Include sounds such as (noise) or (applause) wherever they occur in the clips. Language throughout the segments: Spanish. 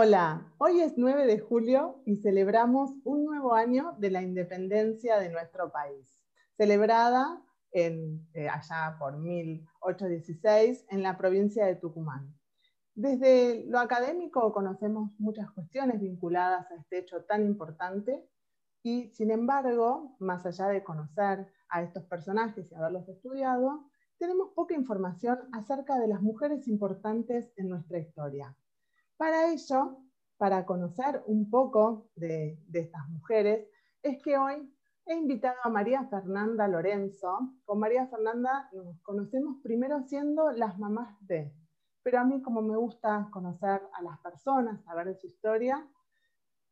Hola, hoy es 9 de julio y celebramos un nuevo año de la independencia de nuestro país, celebrada en, eh, allá por 1816 en la provincia de Tucumán. Desde lo académico conocemos muchas cuestiones vinculadas a este hecho tan importante y, sin embargo, más allá de conocer a estos personajes y haberlos estudiado, tenemos poca información acerca de las mujeres importantes en nuestra historia. Para ello, para conocer un poco de, estas mujeres, es que hoy he invitado a María Fernanda Lorenzo. Con María Fernanda nos conocemos primero siendo las mamás de, pero a mí como me gusta conocer a las personas, saber su historia,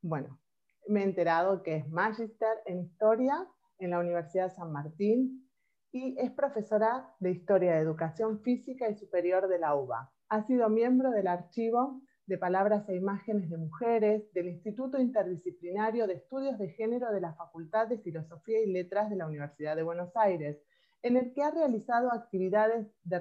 bueno, me he enterado que es Magister en Historia en la Universidad de San Martín y es profesora de Historia de Educación Física y Superior de la UBA. Ha sido miembro del Archivo de Palabras e Imágenes de Mujeres del Instituto Interdisciplinario de Estudios de Género de la Facultad de Filosofía y Letras de la Universidad de Buenos Aires, en el que ha realizado actividades de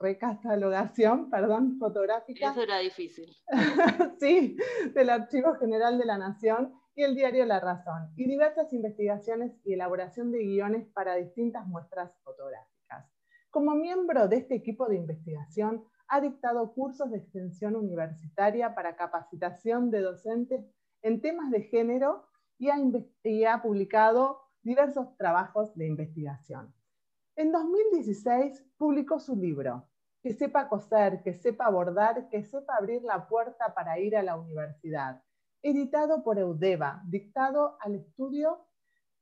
recatalogación perdón, fotográfica. Eso era difícil. (laughs) sí, del Archivo General de la Nación y el diario La Razón, y diversas investigaciones y elaboración de guiones para distintas muestras fotográficas. Como miembro de este equipo de investigación, ha dictado cursos de extensión universitaria para capacitación de docentes en temas de género y ha, publicado diversos trabajos de investigación. En 2016 publicó su libro, Que sepa coser, que sepa bordar, que sepa abrir la puerta para ir a la universidad, editado por Eudeva, dictado al estudio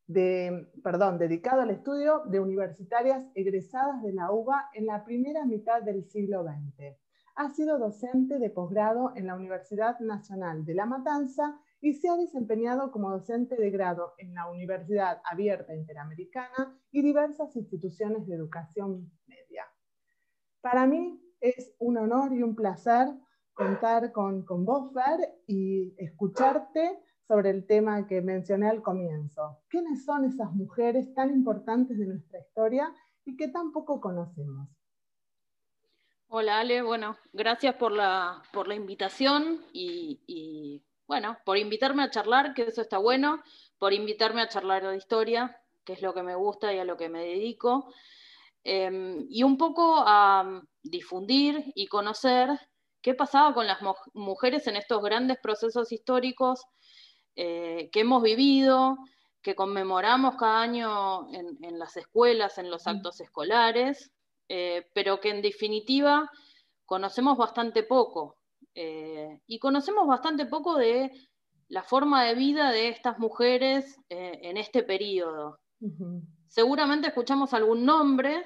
de, perdón, dedicado al estudio de universitarias egresadas de la UBA en la primera mitad del siglo XX. Ha sido docente de posgrado en la Universidad Nacional de La Matanza y se ha desempeñado como docente de grado en la Universidad Abierta Interamericana y diversas instituciones de educación media. Para mí es un honor y un placer contar con, con vos, Fer, y escucharte sobre el tema que mencioné al comienzo. ¿Quiénes son esas mujeres tan importantes de nuestra historia y que tan poco conocemos? Hola Ale, bueno, gracias por la, por la invitación y, bueno, por invitarme a charlar, que eso está bueno, por invitarme a charlar de historia, que es lo que me gusta y a lo que me dedico, em, y un poco a difundir y conocer qué pasaba con las mujeres en estos grandes procesos históricos eh, que hemos vivido, que conmemoramos cada año en, las escuelas, en los actos escolares, eh, pero que en definitiva conocemos bastante poco. Eh, y conocemos bastante poco de la forma de vida de estas mujeres en este periodo. Seguramente escuchamos algún nombre,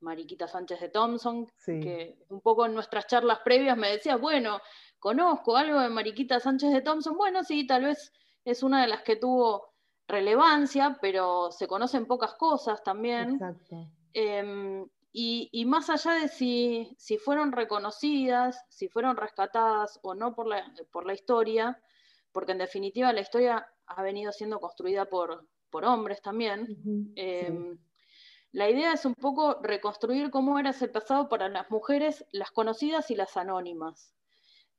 Mariquita Sánchez de Thompson, que un poco en nuestras charlas previas me decía, bueno, conozco algo de Mariquita Sánchez de Thompson, bueno, sí, tal vez es una de las que tuvo relevancia, pero se conocen pocas cosas también. Exacto. Em, y, más allá de si, si, fueron reconocidas, si fueron rescatadas o no por la, por la historia, porque en definitiva la historia ha venido siendo construida por, por hombres también, la idea es un poco reconstruir cómo era ese pasado para las mujeres, las conocidas y las anónimas.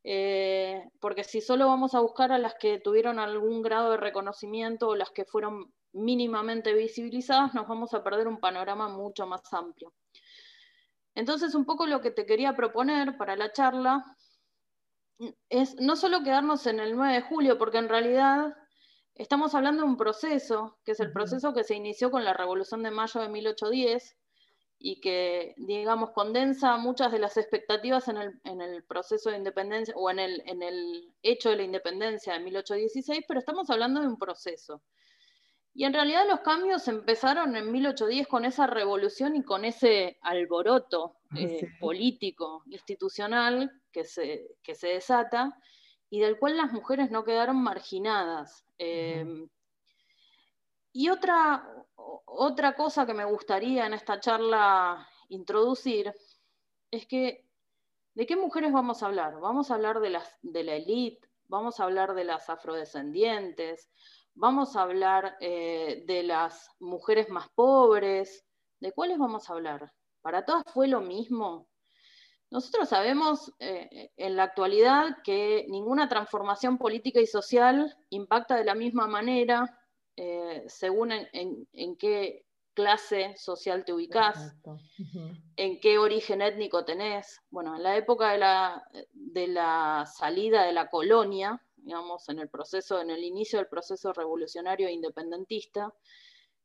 Eh, porque si solo vamos a buscar a las que tuvieron algún grado de reconocimiento o las que fueron mínimamente visibilizadas, nos vamos a perder un panorama mucho más amplio. Entonces, un poco lo que te quería proponer para la charla es no solo quedarnos en el 9 de julio, porque en realidad Estamos hablando de un proceso, que es el proceso que se inició con la Revolución de Mayo de 1810 y que, digamos, condensa muchas de las expectativas en el, proceso de independencia o en el, en el hecho de la independencia de 1816, pero estamos hablando de un proceso. Y en realidad los cambios empezaron en 1810 con esa revolución y con ese alboroto ah, eh, político, institucional que se, que se desata y del cual las mujeres no quedaron marginadas. Y otra, otra cosa que me gustaría en esta charla introducir es que, ¿de qué mujeres vamos a hablar? Vamos a hablar de, las, de la élite, vamos a hablar de las afrodescendientes, vamos a hablar eh, de las mujeres más pobres, ¿de cuáles vamos a hablar? ¿Para todas fue lo mismo? Nosotros sabemos eh, en la actualidad que ninguna transformación política y social impacta de la misma manera eh, según en, qué clase social te ubicas, en qué origen étnico tenés. Bueno, en la época de la, de la salida de la colonia, digamos, en el proceso, en el inicio del proceso revolucionario e independentista,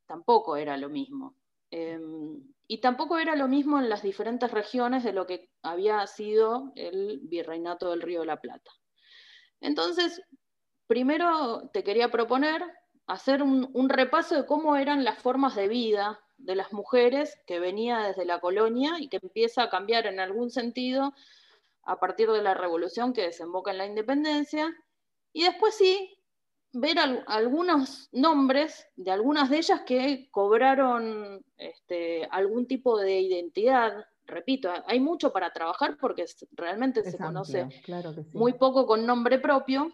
tampoco era lo mismo. Em, y tampoco era lo mismo en las diferentes regiones de lo que había sido el virreinato del Río de la Plata. Entonces, primero te quería proponer hacer un, repaso de cómo eran las formas de vida de las mujeres que venía desde la colonia y que empieza a cambiar en algún sentido a partir de la revolución que desemboca en la independencia. Y después sí, ver algunos nombres de algunas de ellas que cobraron este, algún tipo de identidad. Repito, hay mucho para trabajar porque realmente se conoce muy poco con nombre propio.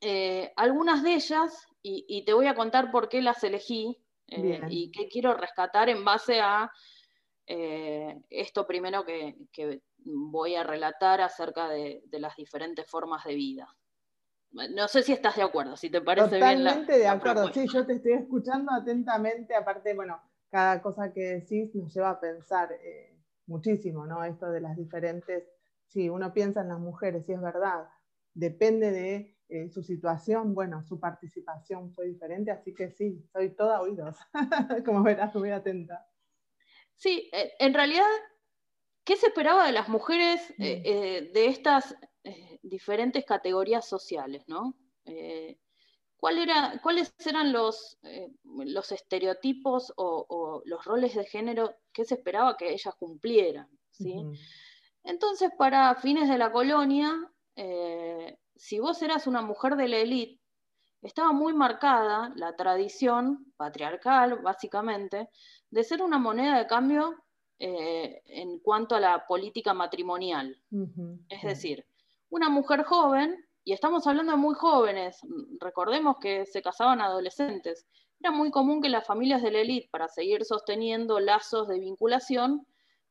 Eh, algunas de ellas, y, te voy a contar por qué las elegí eh, y qué quiero rescatar en base a eh, esto primero que, voy a relatar acerca de las diferentes formas de vida. No sé si estás de acuerdo, si te parece bien. Totalmente de acuerdo, sí, yo te estoy escuchando atentamente, aparte, bueno, cada cosa que decís nos lleva a pensar eh, muchísimo, ¿no? Esto de las diferentes, sí, uno piensa en las mujeres, y es verdad, depende de eh, su situación, bueno, su participación fue diferente, así que sí, soy toda oídos, (laughs) como verás, muy atenta. Sí, eh, en realidad, ¿qué se esperaba de las mujeres mm. de estas diferentes categorías sociales, ¿no? Eh, ¿Cuáles eran los, eh, los estereotipos o, los roles de género que se esperaba que ellas cumplieran? ¿sí? Entonces, para fines de la colonia, eh, si vos eras una mujer de la élite, estaba muy marcada la tradición patriarcal, básicamente, de ser una moneda de cambio en cuanto a la política matrimonial. Es decir, una mujer joven, y estamos hablando de muy jóvenes, recordemos que se casaban adolescentes, era muy común que las familias de la élite, para seguir sosteniendo lazos de vinculación,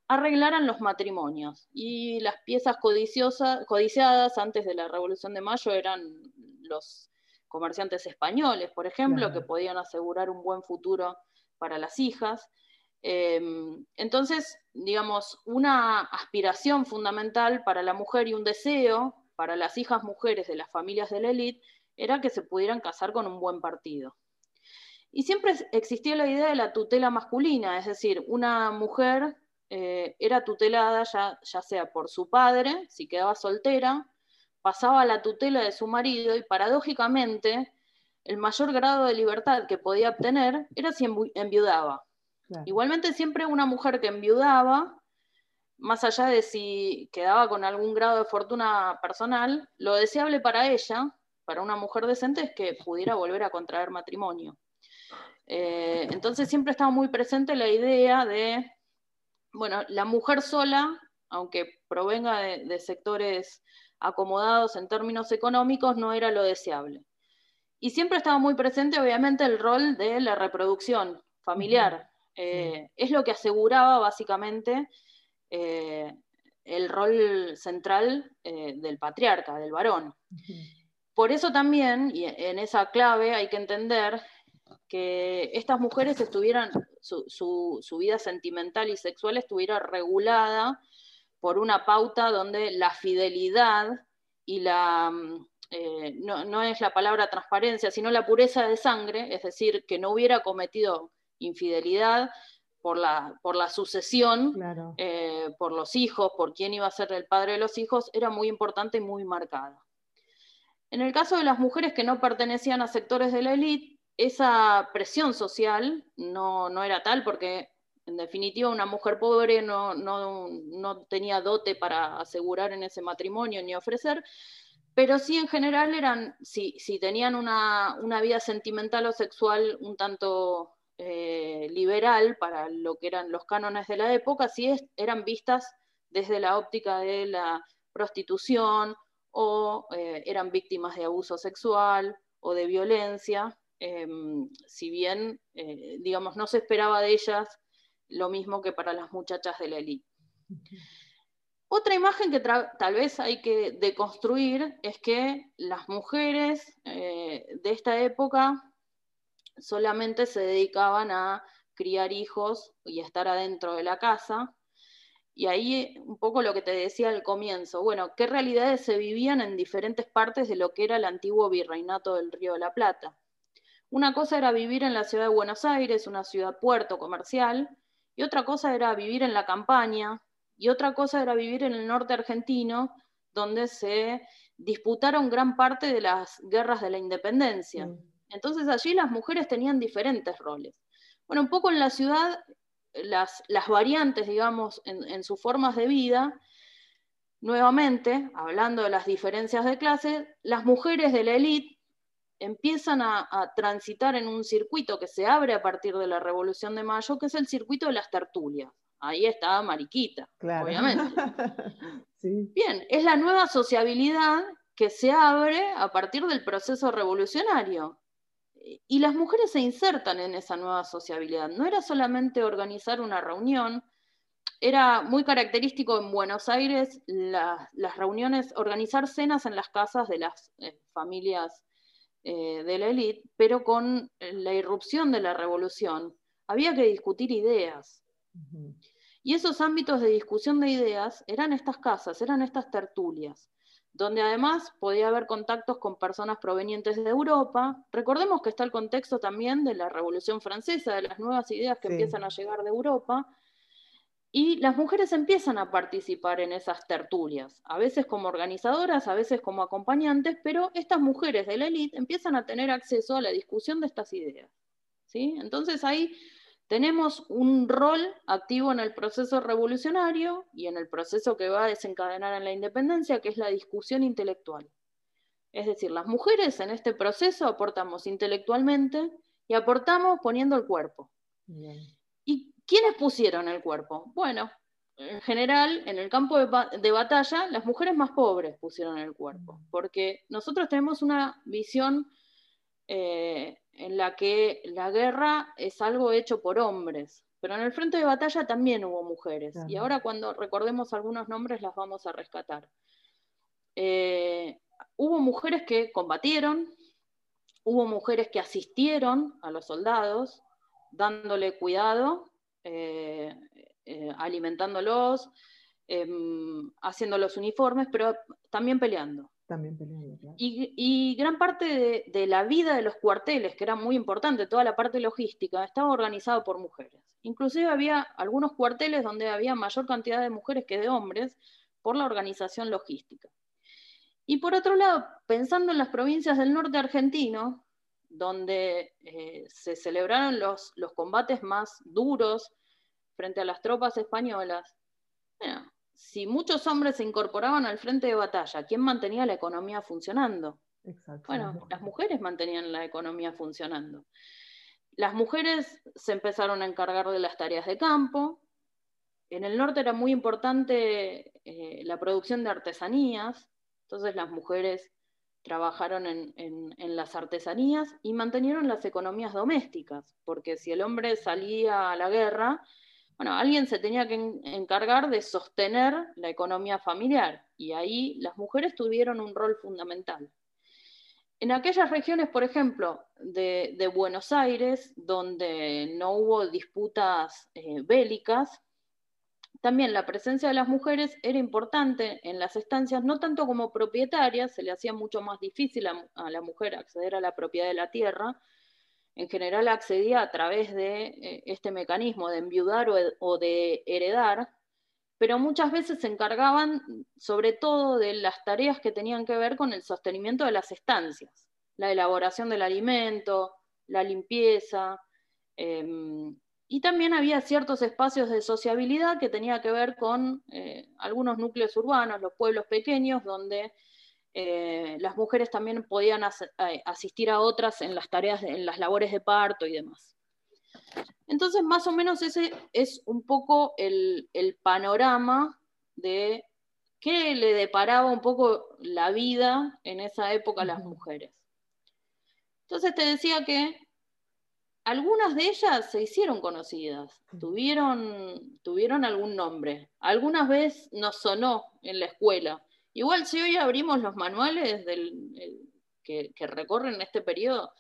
arreglaran los matrimonios. Y las piezas codiciadas antes de la Revolución de Mayo eran los comerciantes españoles, por ejemplo, que podían asegurar un buen futuro para las hijas. Em, entonces, digamos, una aspiración fundamental para la mujer y un deseo para las hijas mujeres de las familias de la élite era que se pudieran casar con un buen partido. Y siempre existía la idea de la tutela masculina, es decir, una mujer eh, era tutelada ya, ya sea por su padre, si quedaba soltera, pasaba a la tutela de su marido y paradójicamente el mayor grado de libertad que podía obtener era si enviudaba. Igualmente siempre una mujer que enviudaba, más allá de si quedaba con algún grado de fortuna personal, lo deseable para ella, para una mujer decente, es que pudiera volver a contraer matrimonio. Eh, entonces siempre estaba muy presente la idea de, bueno, la mujer sola, aunque provenga de, sectores acomodados en términos económicos, no era lo deseable. Y siempre estaba muy presente, obviamente, el rol de la reproducción familiar. Eh, es lo que aseguraba básicamente eh, el rol central eh, del patriarca, del varón. Por eso también, y en esa clave hay que entender que estas mujeres estuvieran, su, vida sentimental y sexual estuviera regulada por una pauta donde la fidelidad y la, no, no, es la palabra transparencia, sino la pureza de sangre, es decir, que no hubiera cometido infidelidad por la, por la sucesión, eh, por los hijos, por quién iba a ser el padre de los hijos, era muy importante y muy marcada. En el caso de las mujeres que no pertenecían a sectores de la élite, esa presión social no, no, era tal porque, en definitiva, una mujer pobre no, no, no tenía dote para asegurar en ese matrimonio ni ofrecer, pero sí en general eran, si, si tenían una, una, vida sentimental o sexual un tanto eh, liberal para lo que eran los cánones de la época, sí eran vistas desde la óptica de la prostitución o eh, eran víctimas de abuso sexual o de violencia, em, si bien, eh, digamos, no se esperaba de ellas lo mismo que para las muchachas de la élite. Otra imagen que tal vez hay que deconstruir es que las mujeres eh, de esta época solamente se dedicaban a criar hijos y estar adentro de la casa. Y ahí un poco lo que te decía al comienzo, bueno, qué realidades se vivían en diferentes partes de lo que era el antiguo virreinato del Río de la Plata. Una cosa era vivir en la ciudad de Buenos Aires, una ciudad puerto comercial, y otra cosa era vivir en la campaña, y otra cosa era vivir en el norte argentino, donde se disputaron gran parte de las guerras de la independencia. Mm. Entonces allí las mujeres tenían diferentes roles. Bueno, un poco en la ciudad, las, variantes, digamos, en, sus formas de vida, nuevamente, hablando de las diferencias de clase, las mujeres de la élite empiezan a, transitar en un circuito que se abre a partir de la Revolución de Mayo, que es el circuito de las tertulias. Ahí está Mariquita, obviamente. (laughs) Bien, es la nueva sociabilidad que se abre a partir del proceso revolucionario y las mujeres se insertan en esa nueva sociabilidad. No era solamente organizar una reunión, era muy característico en Buenos Aires las reuniones, organizar cenas en las casas de las eh, familias eh, de la élite, pero con la irrupción de la revolución había que discutir ideas. Y esos ámbitos de discusión de ideas eran estas casas, eran estas tertulias donde además podía haber contactos con personas provenientes de Europa. Recordemos que está el contexto también de la Revolución Francesa, de las nuevas ideas que empiezan a llegar de Europa, y las mujeres empiezan a participar en esas tertulias, a veces como organizadoras, a veces como acompañantes, pero estas mujeres de la élite empiezan a tener acceso a la discusión de estas ideas. ¿sí? Entonces ahí tenemos un rol activo en el proceso revolucionario y en el proceso que va a desencadenar en la independencia, que es la discusión intelectual. Es decir, las mujeres en este proceso aportamos intelectualmente y aportamos poniendo el cuerpo. ¿Y quiénes pusieron el cuerpo? Bueno, en general, en el campo de, batalla, las mujeres más pobres pusieron el cuerpo, porque nosotros tenemos una visión eh, en la que la guerra es algo hecho por hombres, pero en el frente de batalla también hubo mujeres, y ahora cuando recordemos algunos nombres las vamos a rescatar. Eh, hubo mujeres que combatieron, hubo mujeres que asistieron a los soldados, dándole cuidado, eh, eh, alimentándolos, em, haciendo los uniformes, pero también peleando. También y, gran parte de, la vida de los cuarteles, que era muy importante, toda la parte logística, estaba organizado por mujeres. Inclusive había algunos cuarteles donde había mayor cantidad de mujeres que de hombres por la organización logística. Y por otro lado, pensando en las provincias del norte argentino, donde eh, se celebraron los, los combates más duros frente a las tropas españolas, bueno, si muchos hombres se incorporaban al frente de batalla, ¿quién mantenía la economía funcionando? Bueno, las mujeres mantenían la economía funcionando. Las mujeres se empezaron a encargar de las tareas de campo. En el norte era muy importante eh, la producción de artesanías, entonces las mujeres trabajaron en, en, las artesanías y mantenieron las economías domésticas, porque si el hombre salía a la guerra, bueno, alguien se tenía que encargar de sostener la economía familiar y ahí las mujeres tuvieron un rol fundamental. En aquellas regiones, por ejemplo, de, Buenos Aires, donde no hubo disputas eh, bélicas, también la presencia de las mujeres era importante en las estancias, no tanto como propietarias, se le hacía mucho más difícil a la mujer acceder a la propiedad de la tierra, en general accedía a través de eh, este mecanismo de enviudar o, de heredar, pero muchas veces se encargaban sobre todo de las tareas que tenían que ver con el sostenimiento de las estancias, la elaboración del alimento, la limpieza, em, y también había ciertos espacios de sociabilidad que tenía que ver con eh, algunos núcleos urbanos, los pueblos pequeños, donde eh, las mujeres también podían eh, asistir a otras en las tareas, en las labores de parto y demás. Entonces, más o menos ese es un poco el, panorama de qué le deparaba un poco la vida en esa época a las mujeres. Entonces te decía que algunas de ellas se hicieron conocidas, tuvieron, tuvieron algún nombre. Algunas veces nos sonó en la escuela. Igual si hoy abrimos los manuales que, recorren este periodo,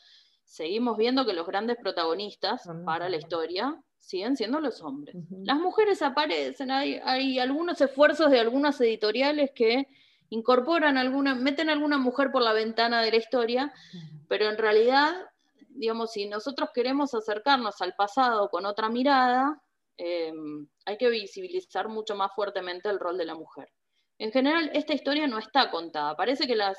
seguimos viendo que los grandes protagonistas para la historia siguen siendo los hombres. Las mujeres aparecen, hay, hay, algunos esfuerzos de algunas editoriales que incorporan alguna, meten alguna mujer por la ventana de la historia, pero en realidad digamos, si nosotros queremos acercarnos al pasado con otra mirada, em, hay que visibilizar mucho más fuertemente el rol de la mujer. En general, esta historia no está contada. Parece que, las,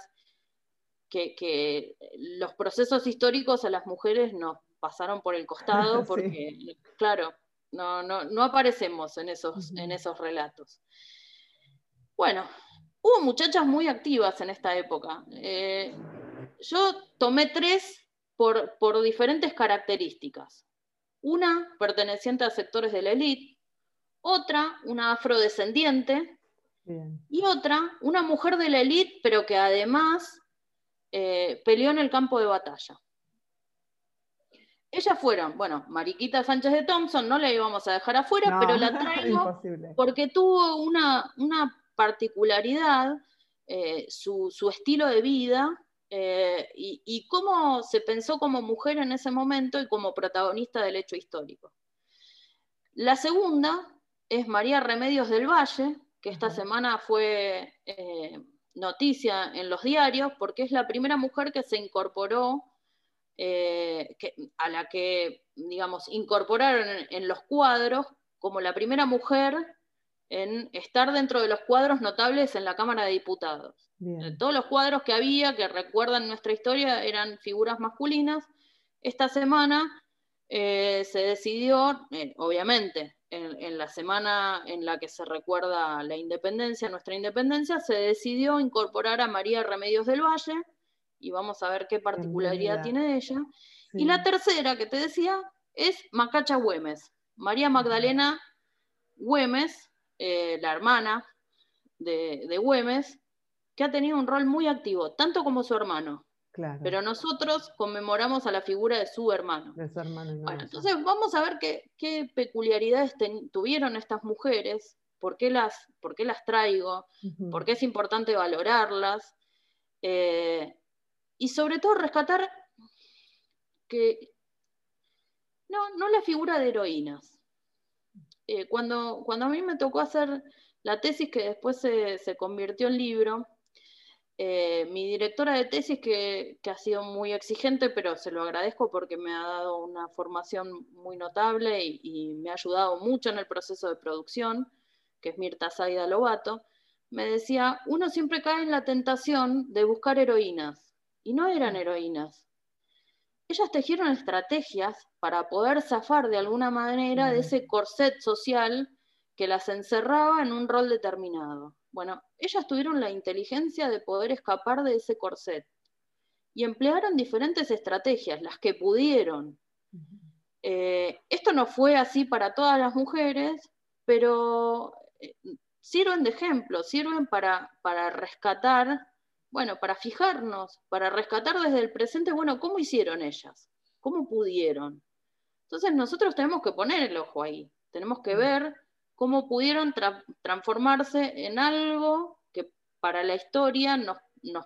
que, los procesos históricos a las mujeres nos pasaron por el costado (laughs) porque, claro, no, no, aparecemos en esos, en esos relatos. Bueno, hubo muchachas muy activas en esta época. Eh, yo tomé tres por, diferentes características. Una perteneciente a sectores de la élite, otra una afrodescendiente y otra una mujer de la élite, pero que además eh, peleó en el campo de batalla. Ellas fueron, bueno, Mariquita Sánchez de Thompson, no la íbamos a dejar afuera, pero (laughs) la traigo porque tuvo una, particularidad, eh, su, su, estilo de vida eh, y, cómo se pensó como mujer en ese momento y como protagonista del hecho histórico. La segunda es María Remedios del Valle, que esta semana fue eh, noticia en los diarios, porque es la primera mujer que se incorporó, eh, a la que, digamos, incorporaron en los cuadros como la primera mujer en estar dentro de los cuadros notables en la Cámara de Diputados. Eh, todos los cuadros que había, que recuerdan nuestra historia, eran figuras masculinas. Esta semana eh, se decidió, eh, obviamente, en, la semana en la que se recuerda la independencia, nuestra independencia, se decidió incorporar a María Remedios del Valle, y vamos a ver qué particularidad tiene ella. Y la tercera que te decía es Macacha Güemes, María Magdalena Güemes, la hermana de, de Güemes, que ha tenido un rol muy activo, tanto como su hermano. Pero nosotros conmemoramos a la figura de su hermano. bueno, entonces vamos a ver qué, peculiaridades tuvieron estas mujeres, por qué las, por qué las traigo, por qué es importante valorarlas, eh, y sobre todo rescatar que no, no la figura de heroínas. Eh, cuando, cuando a mí me tocó hacer la tesis que después se, se convirtió en libro, eh, mi directora de tesis, que, ha sido muy exigente, pero se lo agradezco porque me ha dado una formación muy notable y, me ha ayudado mucho en el proceso de producción, que es Mirta Zaida Lobato, me decía, uno siempre cae en la tentación de buscar heroínas, y no eran mm. heroínas. Ellas tejieron estrategias para poder zafar de alguna manera de ese corset social que las encerraba en un rol determinado. Bueno, ellas tuvieron la inteligencia de poder escapar de ese corset y emplearon diferentes estrategias, las que pudieron. Eh, esto no fue así para todas las mujeres, pero eh, sirven de ejemplo, sirven para, para rescatar, bueno, para fijarnos, para rescatar desde el presente, bueno, ¿cómo hicieron ellas? ¿Cómo pudieron? Entonces nosotros tenemos que poner el ojo ahí, tenemos que ver cómo pudieron transformarse en algo que para la historia nos,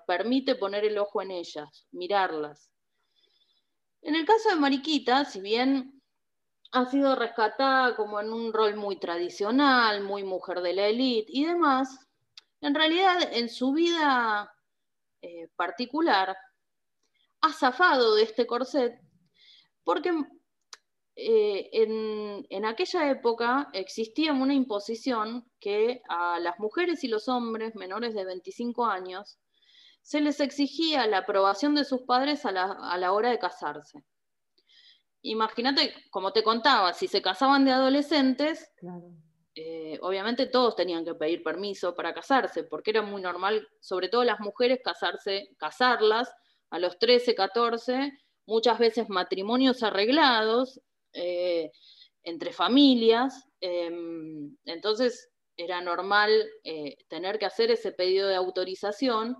permite poner el ojo en ellas, mirarlas. En el caso de Mariquita, si bien ha sido rescatada como en un rol muy tradicional, muy mujer de la élite y demás, en realidad en su vida eh, particular ha zafado de este corset porque eh, en, aquella época existía una imposición que a las mujeres y los hombres menores de 25 años se les exigía la aprobación de sus padres a la, hora de casarse. Imagínate, como te contaba, si se casaban de adolescentes, eh, obviamente todos tenían que pedir permiso para casarse, porque era muy normal, sobre todo las mujeres, casarse, casarlas a los 13, 14, muchas veces matrimonios arreglados, eh, entre familias, em, entonces era normal eh, tener que hacer ese pedido de autorización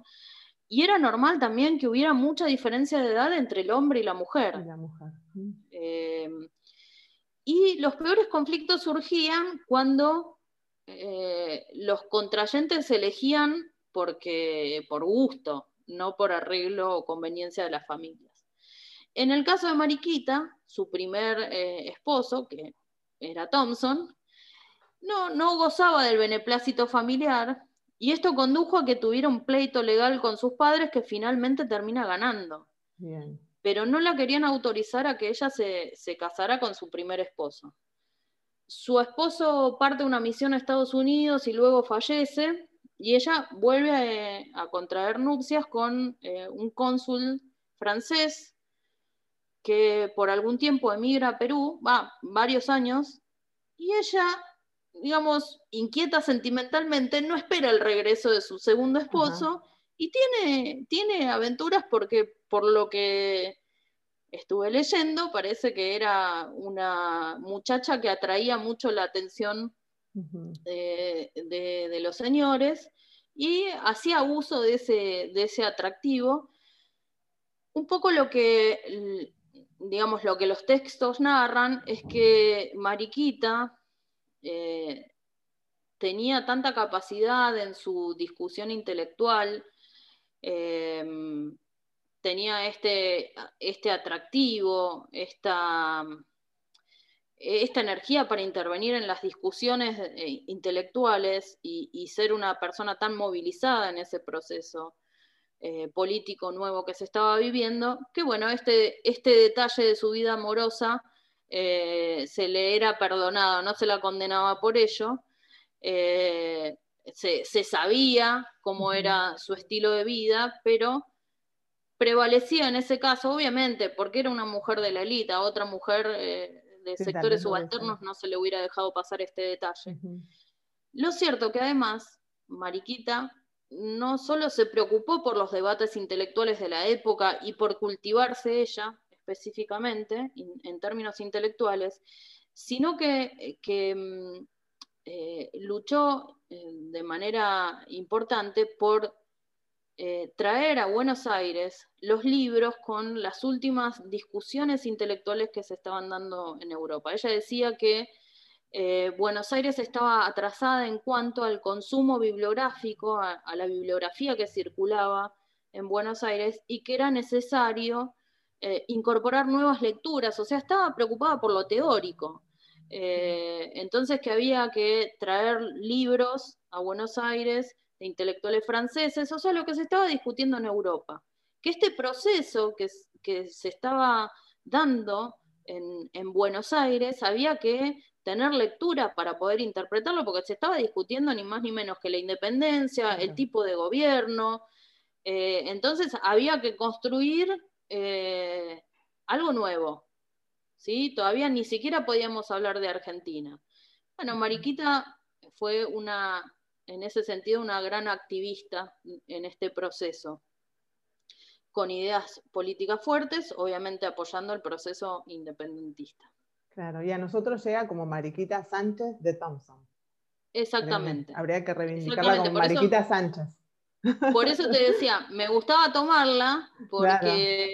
y era normal también que hubiera mucha diferencia de edad entre el hombre y la mujer. Em, y los peores conflictos surgían cuando eh, los contrayentes se elegían porque, por gusto, no por arreglo o conveniencia de las familias. En el caso de Mariquita, su primer eh, esposo, que era Thompson, no, no gozaba del beneplácito familiar y esto condujo a que tuviera un pleito legal con sus padres que finalmente termina ganando. Pero no la querían autorizar a que ella se, se casara con su primer esposo. Su esposo parte una misión a Estados Unidos y luego fallece, y ella vuelve a, contraer nupcias con eh, un cónsul francés que por algún tiempo emigra a Perú, va varios años, y ella, digamos, inquieta sentimentalmente, no espera el regreso de su segundo esposo y tiene, tiene aventuras porque por lo que estuve leyendo, parece que era una muchacha que atraía mucho la atención de, los señores y hacía uso de ese, de ese atractivo. Un poco lo que digamos, lo que los textos narran es que Mariquita eh, tenía tanta capacidad en su discusión intelectual, eh, tenía este, este atractivo, esta, esta, energía para intervenir en las discusiones eh, intelectuales y, ser una persona tan movilizada en ese proceso. Eh, político nuevo que se estaba viviendo, que bueno, este, este detalle de su vida amorosa eh, se le era perdonado, no se la condenaba por ello, se, sabía cómo era su estilo de vida, pero prevalecía en ese caso, obviamente, porque era una mujer de la élite, a otra mujer de sectores subalternos no se le hubiera dejado pasar este detalle. Lo cierto que además, Mariquita no solo se preocupó por los debates intelectuales de la época y por cultivarse ella específicamente en términos intelectuales, sino que, mm, eh, luchó eh, de manera importante por eh, traer a Buenos Aires los libros con las últimas discusiones intelectuales que se estaban dando en Europa. Ella decía que Buenos Aires estaba atrasada en cuanto al consumo bibliográfico, a, la bibliografía que circulaba en Buenos Aires y que era necesario incorporar nuevas lecturas, o sea, estaba preocupada por lo teórico. Entonces que había que traer libros a Buenos Aires de intelectuales franceses, o sea, lo que se estaba discutiendo en Europa. Que este proceso que, se estaba dando en Buenos Aires había que tener lectura para poder interpretarlo, porque se estaba discutiendo ni más ni menos que la independencia, el tipo de gobierno. Eh, entonces había que construir eh, algo nuevo. ¿sí? Todavía ni siquiera podíamos hablar de Argentina. Bueno, Mariquita fue una, en ese sentido, una gran activista en este proceso, con ideas políticas fuertes, obviamente apoyando el proceso independentista. Claro, y a nosotros llega como Mariquita Sánchez de Thompson. Exactamente. Habría que reivindicarla como Mariquita Sánchez. Por eso te decía, me gustaba tomarla (laughs) porque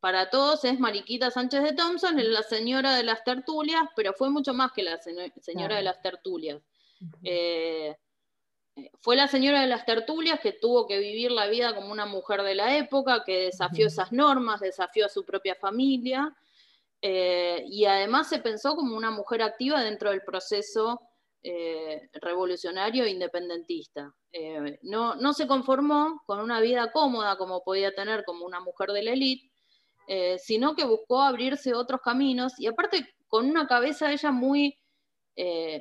para todos es Mariquita Sánchez de Thompson, es la señora de las tertulias, pero fue mucho más que la señora de las tertulias. Eh, fue la señora de las tertulias que tuvo que vivir la vida como una mujer de la época, que desafió esas normas, desafió a su propia familia eh, y además se pensó como una mujer activa dentro del proceso eh, revolucionario e independentista. Eh, no, no, se conformó con una vida cómoda como podía tener como una mujer de la élite, sino que buscó abrirse otros caminos y aparte con una cabeza ella muy,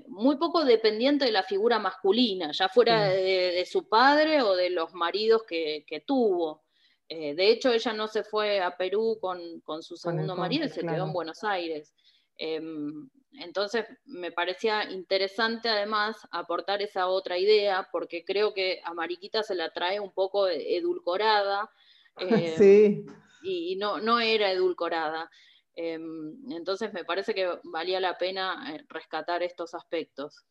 muy poco dependiente de la figura masculina, ya fuera de, su padre o de los maridos que, que tuvo. Eh, de hecho, ella no se fue a Perú con, su segundo marido y se quedó en Buenos Aires. Em, entonces, me parecía interesante además aportar esa otra idea, porque creo que a Mariquita se la trae un poco edulcorada. (laughs) sí. Y no, no era edulcorada. Em, entonces, me parece que valía la pena eh, rescatar estos aspectos.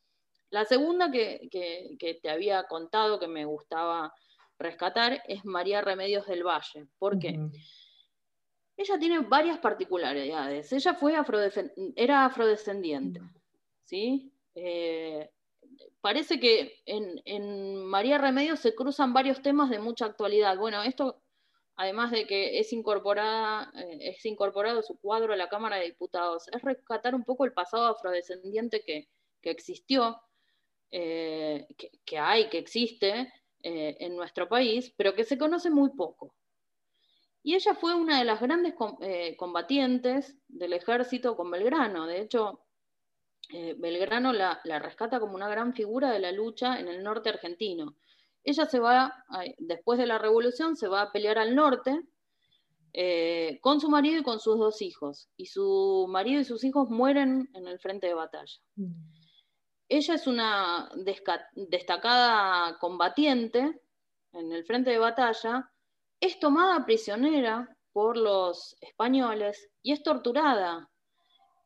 La segunda que, que te había contado que me gustaba rescatar es María Remedios del Valle. ¿Por qué? Ella tiene varias particularidades. Ella fue era afrodescendiente. ¿sí? Eh, parece que en, María Remedios se cruzan varios temas de mucha actualidad. Bueno, esto, además de que es, incorporada, eh, es incorporado su cuadro a la Cámara de Diputados, es rescatar un poco el pasado afrodescendiente que, existió, eh, que, hay, que existe en nuestro país, pero que se conoce muy poco. Y ella fue una de las grandes combatientes del ejército con Belgrano. De hecho, eh, Belgrano la, rescata como una gran figura de la lucha en el norte argentino. Ella se va, después de la revolución, se va a pelear al norte eh, con su marido y con sus dos hijos. Y su marido y sus hijos mueren en el frente de batalla. Mm. Ella es una destacada combatiente en el frente de batalla, es tomada prisionera por los españoles y es torturada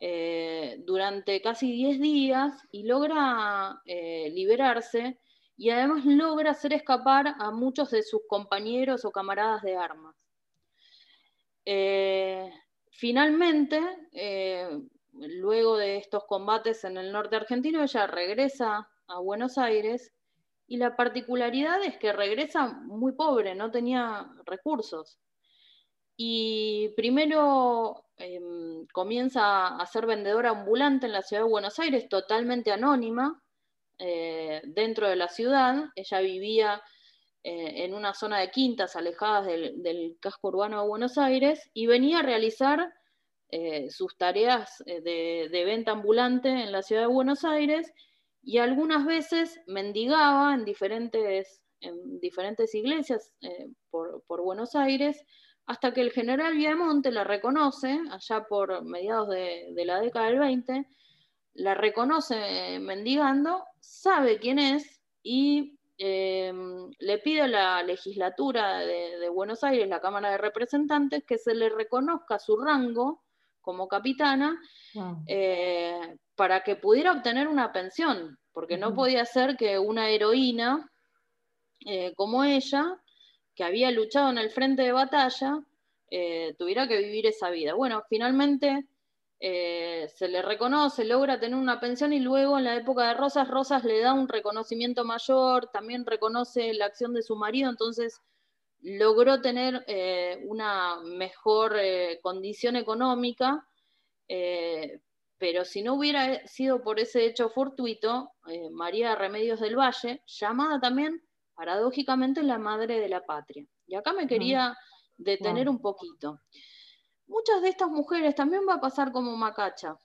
eh, durante casi 10 días y logra eh, liberarse y además logra hacer escapar a muchos de sus compañeros o camaradas de armas. Eh, finalmente, luego de estos combates en el norte argentino, ella regresa a Buenos Aires y la particularidad es que regresa muy pobre, no tenía recursos. Y primero em, comienza a ser vendedora ambulante en la ciudad de Buenos Aires, totalmente anónima, eh, dentro de la ciudad. Ella vivía eh, en una zona de quintas alejadas del, casco urbano de Buenos Aires y venía a realizar eh, sus tareas de, venta ambulante en la ciudad de Buenos Aires y algunas veces mendigaba en diferentes, en diferentes iglesias por, por Buenos Aires hasta que el general Viamonte la reconoce, allá por mediados de, la década del 20, la reconoce mendigando, sabe quién es y eh, le pide a la legislatura de, Buenos Aires, la Cámara de Representantes, que se le reconozca su rango como capitana eh, para que pudiera obtener una pensión, porque no podía ser que una heroína eh, como ella que había luchado en el frente de batalla, eh, tuviera que vivir esa vida. Bueno, finalmente eh, se le reconoce, logra tener una pensión y luego en la época de Rosas, Rosas le da un reconocimiento mayor, también reconoce la acción de su marido, entonces logró tener eh, una mejor condición económica, pero si no hubiera sido por ese hecho fortuito, María Remedios del Valle, llamada también paradójicamente la madre de la patria. Y acá me quería detener un poquito. Muchas de estas mujeres también va a pasar como Macacha.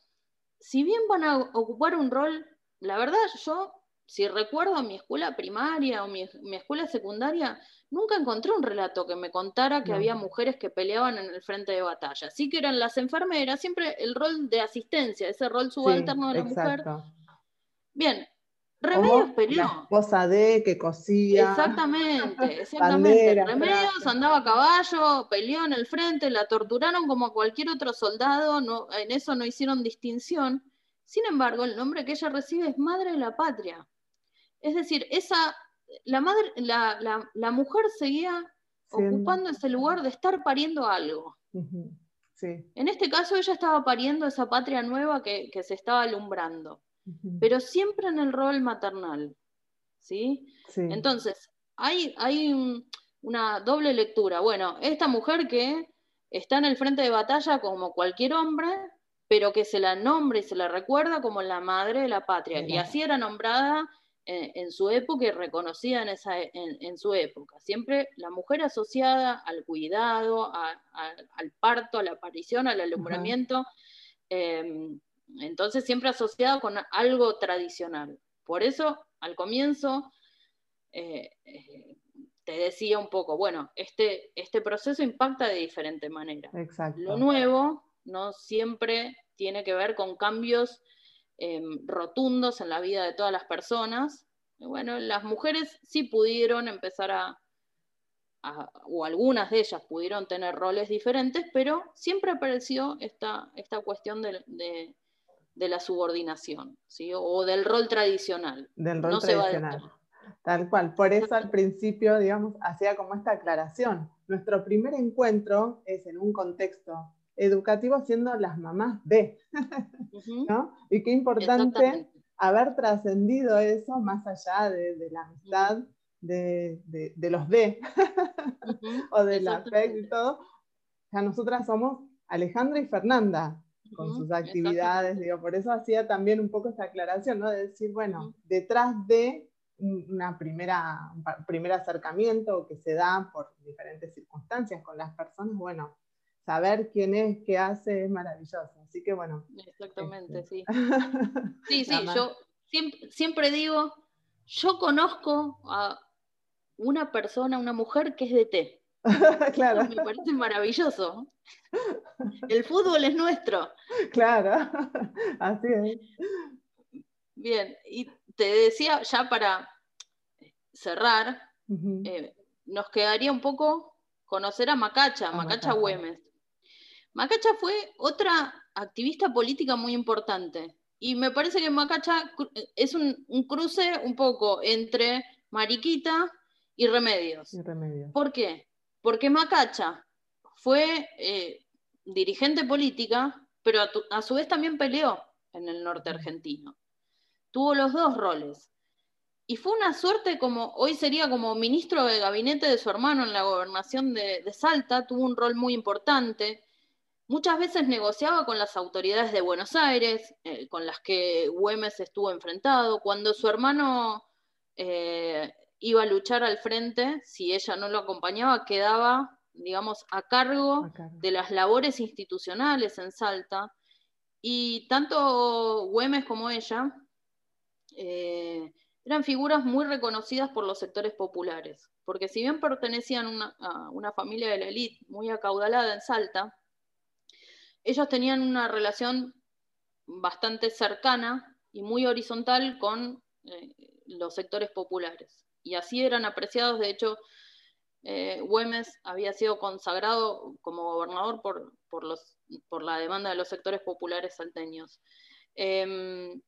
Si bien van a ocupar un rol, la verdad yo, si recuerdo mi escuela primaria o mi, escuela secundaria, nunca encontré un relato que me contara que había mujeres que peleaban en el frente de batalla. Sí que eran las enfermeras, siempre el rol de asistencia, ese rol subalterno de la mujer. Bien, Remedios peleó. La esposa de que cosía. Exactamente, exactamente. Remedios andaba a caballo, peleó en el frente, la torturaron como a cualquier otro soldado, no, en eso no hicieron distinción. Sin embargo, el nombre que ella recibe es Madre de la Patria. Es decir, esa, la, madre, la, la, mujer seguía ocupando ese lugar de estar pariendo algo. En este caso, ella estaba pariendo esa patria nueva que, que se estaba alumbrando pero siempre en el rol maternal. ¿sí? Entonces, hay, hay una doble lectura. Bueno, esta mujer que está en el frente de batalla como cualquier hombre, pero que se la nombra y se la recuerda como la madre de la patria. Y así era nombrada en, su época y reconocida en, esa, en, su época. Siempre la mujer asociada al cuidado, al parto, a la aparición, al alumbramiento. Entonces siempre asociado con algo tradicional. Por eso, al comienzo, eh, eh, te decía un poco, bueno, este, este proceso impacta de diferente manera. Lo nuevo no siempre tiene que ver con cambios em, rotundos en la vida de todas las personas. bueno, las mujeres sí pudieron empezar a, o algunas de ellas pudieron tener roles diferentes, pero siempre apareció esta, esta cuestión de, de la subordinación, ¿sí? o del rol tradicional. Del rol tradicional. Tal cual, por eso al principio, digamos, hacía como esta aclaración. Nuestro primer encuentro es en un contexto educativo siendo las mamás de, ¿no? Y qué importante haber trascendido eso más allá de, la amistad, de, los de, (laughs) o de la fe y todo. Ya nosotras somos Alejandra y Fernanda, con sus actividades, digo, por eso hacía también un poco esta aclaración, ¿no? De decir, bueno, detrás de una primera, un primer acercamiento que se da por diferentes circunstancias con las personas, bueno, saber quién es, qué hace, es maravilloso. Así que bueno. Exactamente, este, sí. (laughs) Sí, sí, yo siempre, digo, yo conozco a una persona, una mujer que es de té. (laughs) claro. me parece maravilloso. El fútbol es nuestro. Claro, (laughs) así es. Bien, y te decía, ya para cerrar, eh, nos quedaría un poco conocer a Macacha, Macacha Güemes. Macacha fue otra activista política muy importante. Y me parece que Macacha es un, cruce un poco entre Mariquita y Remedios. ¿Por qué? Porque Macacha fue eh, dirigente política, pero a, su vez también peleó en el norte argentino tuvo los dos roles. Y fue una suerte como, hoy sería como ministro de gabinete de su hermano en la gobernación de, Salta, tuvo un rol muy importante. Muchas veces negociaba con las autoridades de Buenos Aires, eh, con las que Güemes estuvo enfrentado. Cuando su hermano eh, iba a luchar al frente, si ella no lo acompañaba, quedaba, digamos, a cargo de las labores institucionales en Salta. Y tanto Güemes como ella eh, eran figuras muy reconocidas por los sectores populares, porque si bien pertenecían a una familia de la élite muy acaudalada en Salta, ellos tenían una relación bastante cercana y muy horizontal con eh, los sectores populares. Y así eran apreciados, de hecho, eh, Güemes había sido consagrado como gobernador por, por, la demanda de los sectores populares salteños. Em,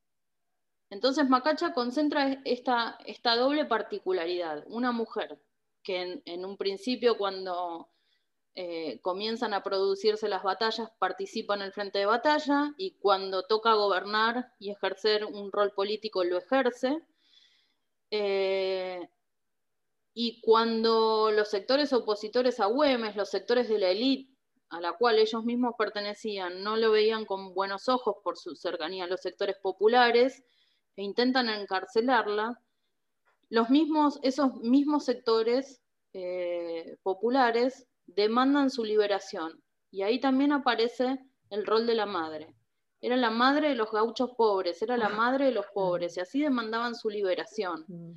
entonces Macacha concentra esta, esta doble particularidad. Una mujer que en, un principio cuando eh, comienzan a producirse las batallas participa en el frente de batalla y cuando toca gobernar y ejercer un rol político lo ejerce. Eh, y cuando los sectores opositores a Güemes, los sectores de la élite a la cual ellos mismos pertenecían, no lo veían con buenos ojos por su cercanía a los sectores populares, e intentan encarcelarla, los mismos, esos mismos sectores eh, populares demandan su liberación. Y ahí también aparece el rol de la madre. Era la madre de los gauchos pobres, era la madre de los pobres, y así demandaban su liberación. Mm.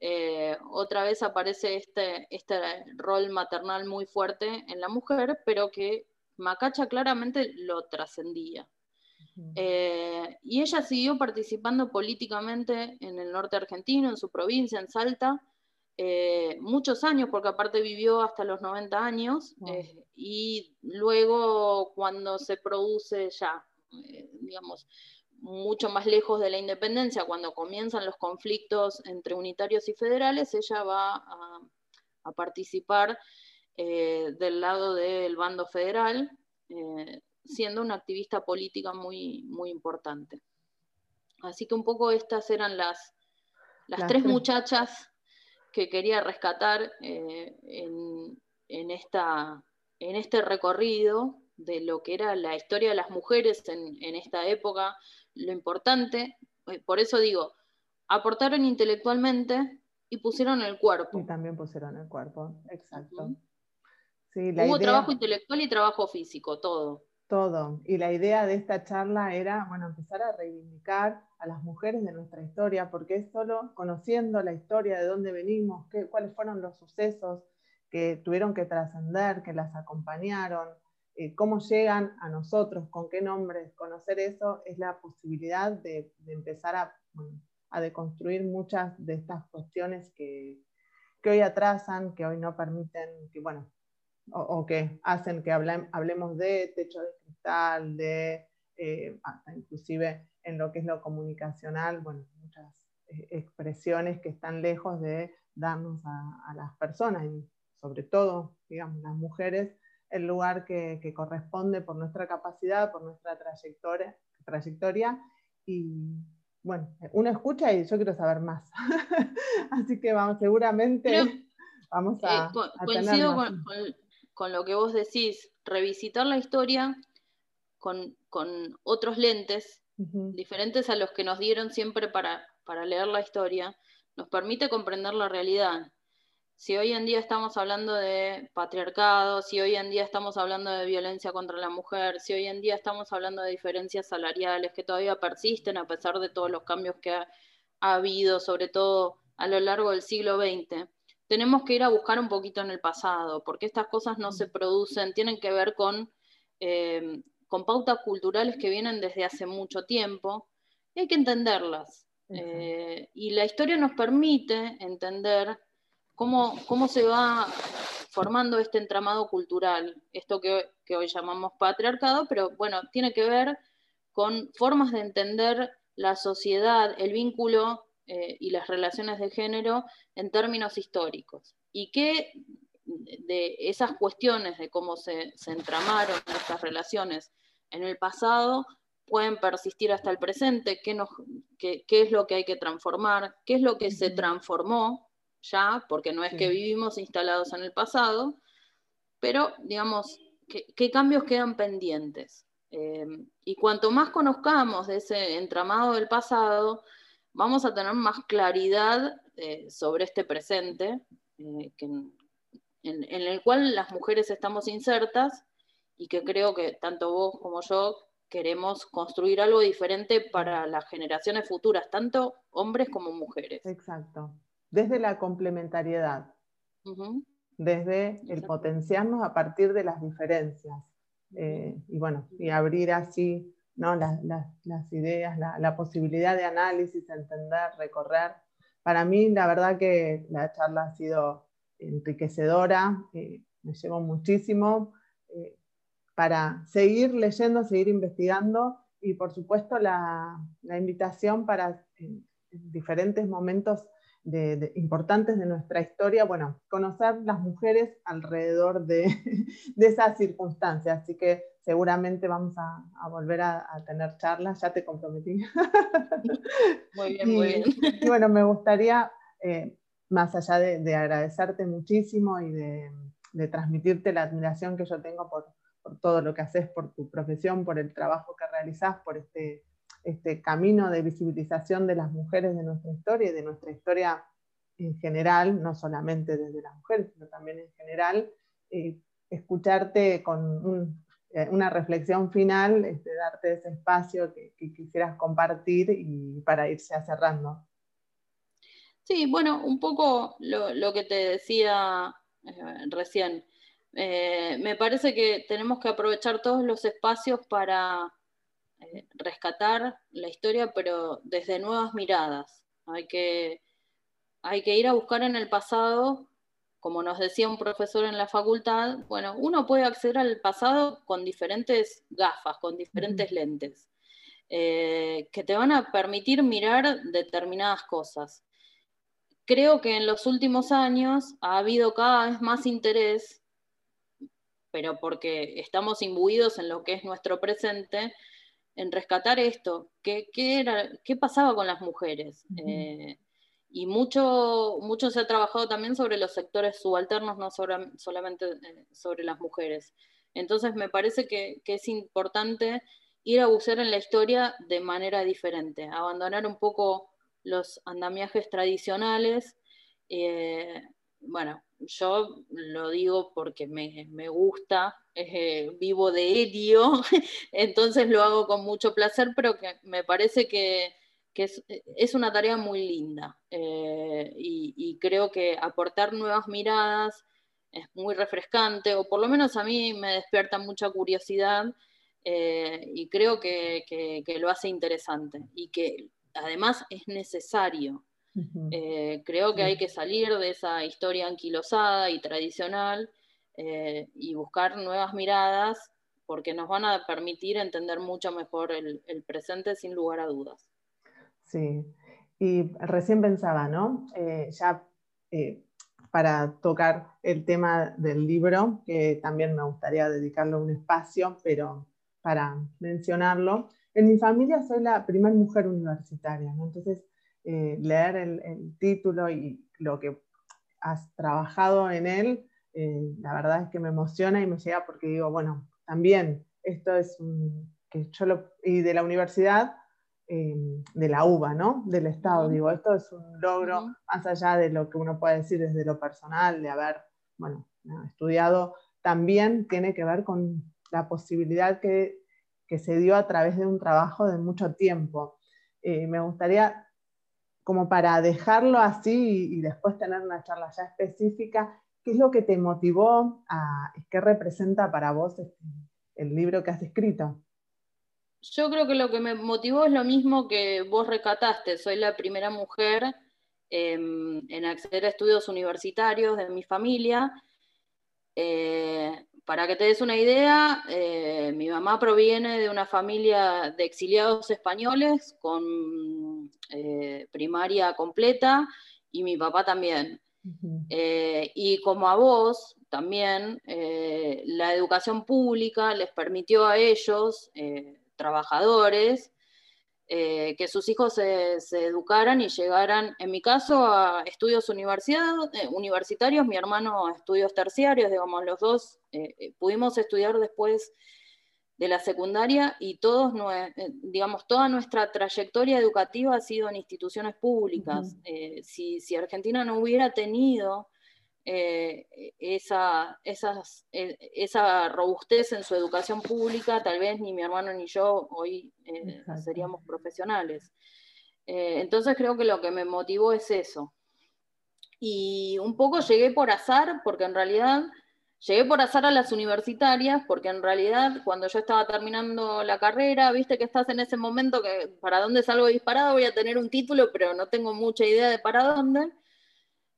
Eh, otra vez aparece este, este rol maternal muy fuerte en la mujer, pero que Macacha claramente lo trascendía. Eh, y ella siguió participando políticamente en el norte argentino, en su provincia, en Salta, eh, muchos años, porque aparte vivió hasta los 90 años, eh, y luego cuando se produce ya, digamos, mucho más lejos de la independencia, cuando comienzan los conflictos entre unitarios y federales, ella va a, a participar del lado del bando federal siendo una activista política muy, muy importante. Así que un poco estas eran las, las, tres, muchachas que quería rescatar eh, en, esta, en este recorrido de lo que era la historia de las mujeres en, esta época, lo importante, eh, por eso digo, aportaron intelectualmente y pusieron el cuerpo. Y también pusieron el cuerpo, exacto. Hubo trabajo intelectual y trabajo físico, todo todo. Y la idea de esta charla era, bueno, empezar a reivindicar a las mujeres de nuestra historia, porque es solo conociendo la historia de dónde venimos, qué, cuáles fueron los sucesos que tuvieron que trascender, que las acompañaron, eh, cómo llegan a nosotros, con qué nombres. Conocer eso es la posibilidad de, empezar a, a, deconstruir muchas de estas cuestiones que, que hoy atrasan, que hoy no permiten, que bueno, o, que hacen que hablemos de techo de de, eh, hasta inclusive en lo que es lo comunicacional, bueno, muchas eh, expresiones que están lejos de darnos a, las personas, y sobre todo, digamos, las mujeres, el lugar que, corresponde por nuestra capacidad, por nuestra trayectoria, trayectoria. Y bueno, uno escucha y yo quiero saber más. (laughs) Así que vamos, seguramente vamos a... Eh, coincido con, lo que vos decís, revisitar la historia con, otros lentes diferentes a los que nos dieron siempre para, para leer la historia, nos permite comprender la realidad si hoy en día estamos hablando de patriarcado, si hoy en día estamos hablando de violencia contra la mujer, si hoy en día estamos hablando de diferencias salariales que todavía persisten a pesar de todos los cambios que ha, habido, sobre todo a lo largo del siglo XX, tenemos que ir a buscar un poquito en el pasado, porque estas cosas no se producen, tienen que ver con, eh, con pautas culturales que vienen desde hace mucho tiempo y hay que entenderlas. Eh, y la historia nos permite entender cómo, se va formando este entramado cultural, esto que, hoy llamamos patriarcado, pero bueno, tiene que ver con formas de entender la sociedad, el vínculo eh, y las relaciones de género en términos históricos. Y qué de esas cuestiones de cómo se, entramaron estas relaciones en el pasado pueden persistir hasta el presente, qué, qué, es lo que hay que transformar, qué es lo que se transformó ya, porque no es que vivimos instalados en el pasado, pero digamos, ¿qué, cambios quedan pendientes? Eh, y cuanto más conozcamos de ese entramado del pasado, vamos a tener más claridad eh, sobre este presente, eh, en, el cual las mujeres estamos insertas y que creo que tanto vos como yo queremos construir algo diferente para las generaciones futuras, tanto hombres como mujeres. Exacto desde la complementariedad, desde el potenciarnos a partir de las diferencias. Eh, y bueno, y abrir así ¿no? las, ideas, la, posibilidad de análisis, entender, recorrer. Para mí, la verdad que la charla ha sido enriquecedora, eh, me llevo muchísimo eh, para seguir leyendo, seguir investigando y por supuesto la, la invitación para en diferentes momentos de, importantes de nuestra historia, bueno, conocer las mujeres alrededor de, (laughs) de esas circunstancias. Así que seguramente vamos a, volver a, tener charlas, ya te comprometí. Muy (laughs) bien, muy bien. Y (laughs) bueno, me gustaría, eh, más allá de, agradecerte muchísimo y de, transmitirte la admiración que yo tengo por, por todo lo que haces, por tu profesión, por el trabajo que realizás, por este este camino de visibilización de las mujeres de nuestra historia y de nuestra historia en general, no solamente desde las mujeres, sino también en general, eh, escucharte con eh, una reflexión final, este, darte ese espacio que, quisieras compartir y para irse cerrando. Sí, bueno, un poco lo, que te decía eh, recién. me parece que tenemos que aprovechar todos los espacios para eh, rescatar la historia, pero desde nuevas miradas. Hay que, hay que ir a buscar en el pasado, como nos decía un profesor en la facultad, bueno, uno puede acceder al pasado con diferentes gafas, con diferentes lentes, eh, que te van a permitir mirar determinadas cosas. Creo que en los últimos años ha habido cada vez más interés, pero porque estamos imbuidos en lo que es nuestro presente, en rescatar esto, qué, era, qué pasaba con las mujeres. Eh, y mucho, mucho se ha trabajado también sobre los sectores subalternos, no solamente eh, sobre las mujeres. Entonces me parece que, es importante ir a bucear en la historia de manera diferente, abandonar un poco los andamiajes tradicionales. Eh, bueno, yo lo digo porque me, gusta, eh, vivo de ello, (laughs) entonces lo hago con mucho placer, pero que me parece que, es, una tarea muy linda eh, y, creo que aportar nuevas miradas es muy refrescante, o por lo menos a mí me despierta mucha curiosidad eh, y creo que lo hace interesante y que además es necesario. Eh, creo que hay que salir de esa historia anquilosada y tradicional eh, y buscar nuevas miradas porque nos van a permitir entender mucho mejor el, presente sin lugar a dudas. Sí, Y recién pensaba, ¿no? Eh, ya eh, para tocar el tema del libro, que también me gustaría dedicarle un espacio, pero para mencionarlo, en mi familia soy la primera mujer universitaria, ¿no? entonces eh, leer el, título y lo que has trabajado en él, la verdad es que me emociona y me llega porque digo, bueno, también esto es un, que yo lo, y de la universidad, eh, de la UBA, ¿no? Del Estado. Digo, esto es un logro más allá de lo que uno puede decir desde lo personal, de haber, bueno, estudiado, también tiene que ver con la posibilidad que, que se dio a través de un trabajo de mucho tiempo. Eh, me gustaría, como para dejarlo así y, después tener una charla ya específica, ¿qué es lo que te motivó a, qué representa para vos este, el libro que has escrito? Yo creo que lo que me motivó es lo mismo que vos recataste. Soy la primera mujer em, en acceder a estudios universitarios de mi familia. Eh, para que te des una idea, eh, mi mamá proviene de una familia de exiliados españoles con eh, primaria completa y mi papá también. y como a vos, también la educación pública les permitió a ellos trabajadores, eh, que sus hijos se, educaran y llegaran, en mi caso, a estudios eh, universitarios, mi hermano a estudios terciarios, digamos, los dos eh, pudimos estudiar después de la secundaria y todos, digamos, toda nuestra trayectoria educativa ha sido en instituciones públicas. si, si, Argentina no hubiera tenido eh, esa, esas, eh, esa robustez en su educación pública, tal vez ni mi hermano ni yo hoy eh, seríamos profesionales. entonces creo que lo que me motivó es eso. Y un poco llegué por azar, porque en realidad llegué por azar a las universitarias, porque en realidad cuando yo estaba terminando la carrera, viste que estás en ese momento que para dónde salgo disparado voy a tener un título, pero no tengo mucha idea de para dónde.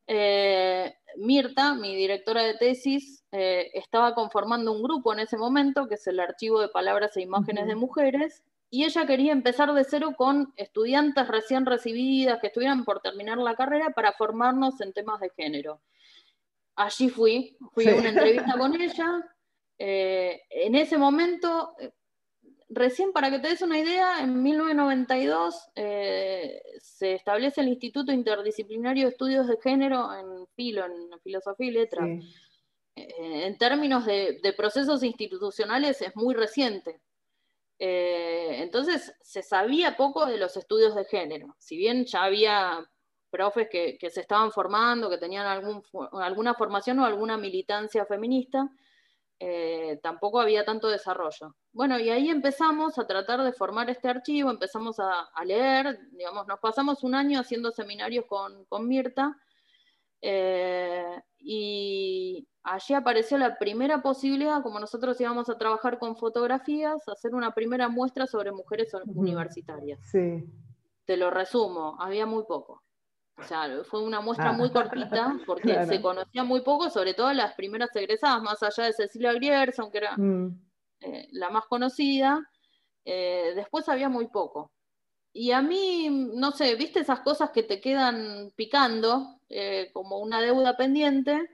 Eh, Mirta, mi directora de tesis, eh, estaba conformando un grupo en ese momento, que es el Archivo de Palabras e Imágenes de Mujeres, y ella quería empezar de cero con estudiantes recién recibidas que estuvieran por terminar la carrera para formarnos en temas de género. Allí fui, fui a una entrevista con ella. Eh, en ese momento recién para que te des una idea, en 1992 eh, se establece el Instituto Interdisciplinario de Estudios de Género en Filo, en Filosofía y Letras. Eh, en términos de, procesos institucionales es muy reciente. Eh, entonces se sabía poco de los estudios de género. Si bien ya había profes que, se estaban formando, que tenían alguna formación o alguna militancia feminista, eh, tampoco había tanto desarrollo. Bueno, y ahí empezamos a tratar de formar este archivo, empezamos a, leer, digamos, nos pasamos un año haciendo seminarios con, Mirta, eh, y allí apareció la primera posibilidad, como nosotros íbamos a trabajar con fotografías, hacer una primera muestra sobre mujeres universitarias. Sí. Te lo resumo, había muy poco. O sea, fue una muestra muy ah, (laughs) cortita porque se conocía muy poco, sobre todo las primeras egresadas, más allá de Cecilia Grierson, que era mm. eh, la más conocida. Eh, después había muy poco. Y a mí, no sé, viste esas cosas que te quedan picando eh, como una deuda pendiente.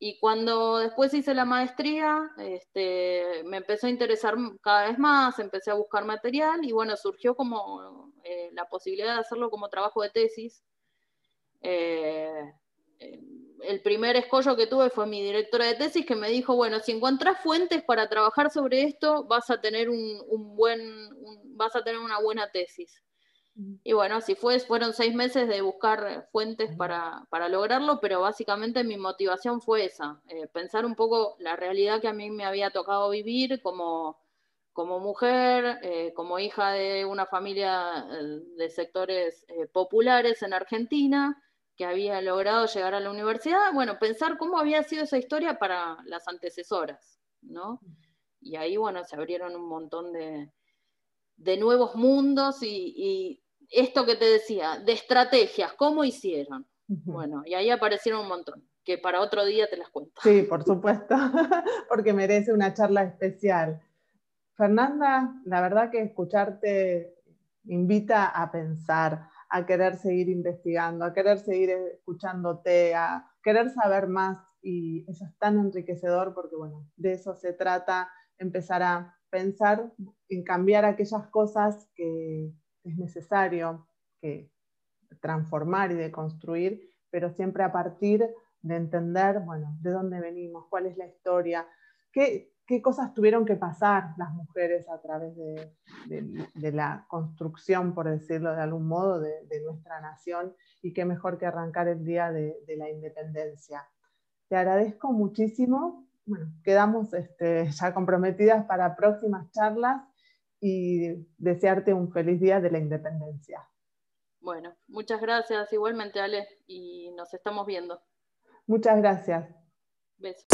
Y cuando después hice la maestría, este, me empezó a interesar cada vez más, empecé a buscar material y bueno, surgió como la posibilidad de hacerlo como trabajo de tesis eh, el primer escollo que tuve fue mi directora de tesis que me dijo, bueno, si encontrás fuentes para trabajar sobre esto, vas a tener un, buen, vas a tener una buena tesis. Y bueno, así fue, fueron seis meses de buscar fuentes para, lograrlo, pero básicamente mi motivación fue esa, eh, pensar un poco la realidad que a mí me había tocado vivir como, como mujer, eh, como hija de una familia de sectores populares en Argentina, que había logrado llegar a la universidad, bueno, pensar cómo había sido esa historia para las antecesoras, ¿no? Y ahí, bueno, se abrieron un montón de, nuevos mundos y, esto que te decía, de estrategias, ¿cómo hicieron? Bueno, y ahí aparecieron un montón, que para otro día te las cuento. Sí, por supuesto, (laughs) porque merece una charla especial. Fernanda, la verdad que escucharte invita a pensar, a querer seguir investigando, a querer seguir escuchándote, a querer saber más. Y eso es tan enriquecedor porque, bueno, de eso se trata, empezar a pensar en cambiar aquellas cosas que es necesario que transformar y de construir, pero siempre a partir de entender, bueno, de dónde venimos, cuál es la historia, qué, qué cosas tuvieron que pasar las mujeres a través de, de, la construcción, por decirlo de algún modo, de, nuestra nación y qué mejor que arrancar el día de, la independencia. Te agradezco muchísimo. Bueno, quedamos este, ya comprometidas para próximas charlas y desearte un feliz día de la independencia. Bueno, muchas gracias igualmente, Ale, y nos estamos viendo. Muchas gracias. Besos.